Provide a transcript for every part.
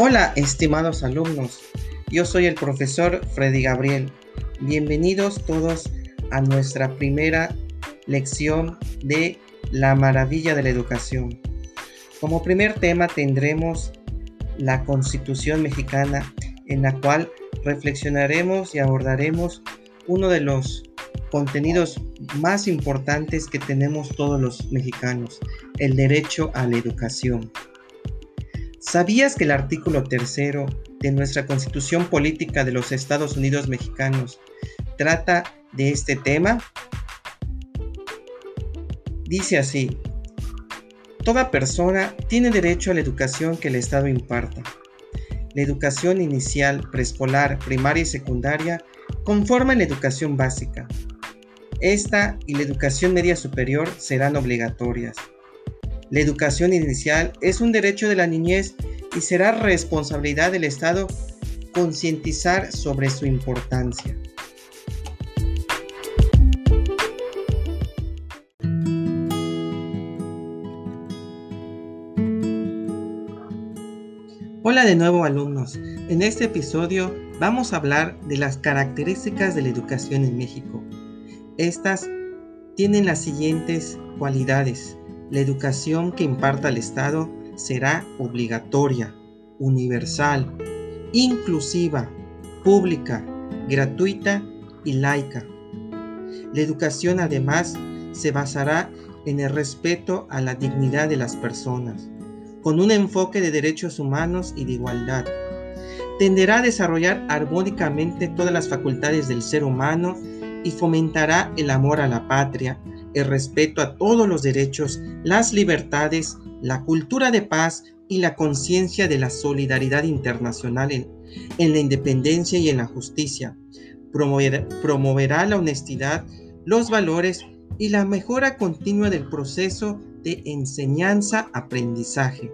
Hola, estimados alumnos. Yo soy el profesor Freddy Gabriel. Bienvenidos todos a nuestra primera lección de la maravilla de la educación. Como primer tema tendremos la Constitución mexicana, en la cual reflexionaremos y abordaremos uno de los contenidos más importantes que tenemos todos los mexicanos, el derecho a la educación. ¿Sabías que el artículo tercero de nuestra Constitución Política de los Estados Unidos Mexicanos trata de este tema? Dice así, Toda persona tiene derecho a la educación que el Estado imparta. La educación inicial, preescolar, primaria y secundaria conforman la educación básica. Esta y la educación media superior serán obligatorias. La educación inicial es un derecho de la niñez y será responsabilidad del Estado concientizar sobre su importancia. Hola de nuevo alumnos. En este episodio vamos a hablar de las características de la educación en México. Estas tienen las siguientes cualidades. La educación que imparta el Estado será obligatoria, universal, inclusiva, pública, gratuita y laica. La educación además se basará en el respeto a la dignidad de las personas, con un enfoque de derechos humanos y de igualdad. Tenderá a desarrollar armónicamente todas las facultades del ser humano y fomentará el amor a la patria, respeto a todos los derechos, las libertades, la cultura de paz y la conciencia de la solidaridad internacional en, la independencia y en la justicia. promoverá la honestidad, los valores y la mejora continua del proceso de enseñanza-aprendizaje.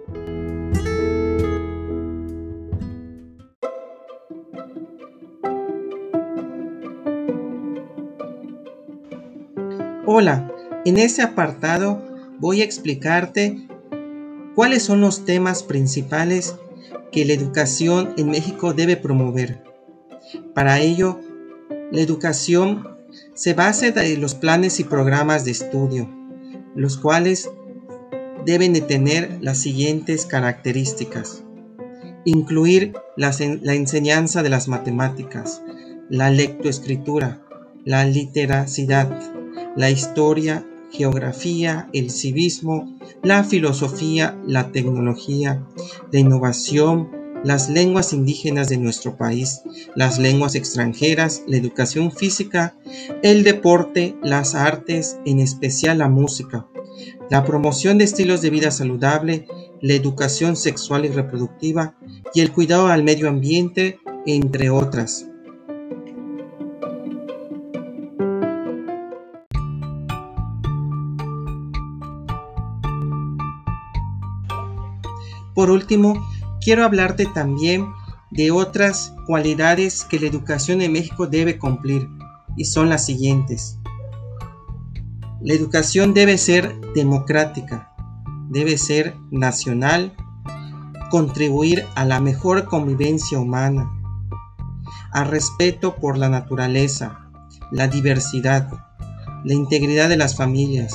Hola, en este apartado voy a explicarte cuáles son los temas principales que la educación en México debe promover. Para ello, la educación se basa en los planes y programas de estudio, los cuales deben de tener las siguientes características. Incluir la, la enseñanza de las matemáticas, la lectoescritura, la literacidad, la historia, geografía, el civismo, la filosofía, la tecnología, la innovación, las lenguas indígenas de nuestro país, las lenguas extranjeras, la educación física, el deporte, las artes, en especial la música, la promoción de estilos de vida saludable, la educación sexual y reproductiva y el cuidado al medio ambiente, entre otras. Por último, quiero hablarte también de otras cualidades que la educación en México debe cumplir y son las siguientes. La educación debe ser democrática, debe ser nacional, contribuir a la mejor convivencia humana, al respeto por la naturaleza, la diversidad, la integridad de las familias,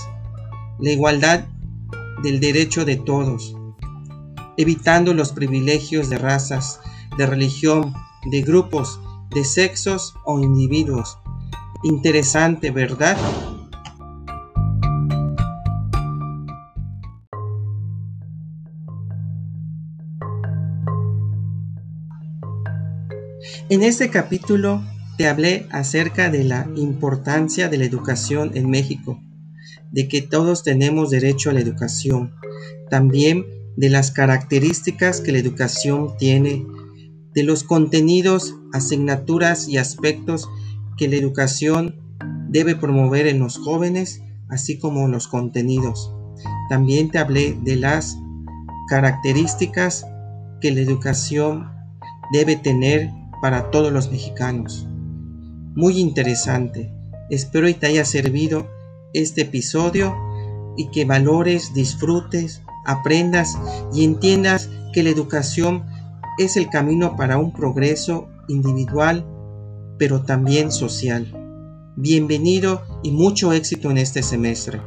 la igualdad del derecho de todos, evitando los privilegios de razas, de religión, de grupos, de sexos o individuos. Interesante, ¿verdad? En este capítulo te hablé acerca de la importancia de la educación en México, de que todos tenemos derecho a la educación. También de las características que la educación tiene, de los contenidos, asignaturas y aspectos que la educación debe promover en los jóvenes, así como los contenidos. También te hablé de las características que la educación debe tener para todos los mexicanos. Muy interesante. Espero y te haya servido este episodio y que valores, disfrutes aprendas y entiendas que la educación es el camino para un progreso individual, pero también social. Bienvenido y mucho éxito en este semestre.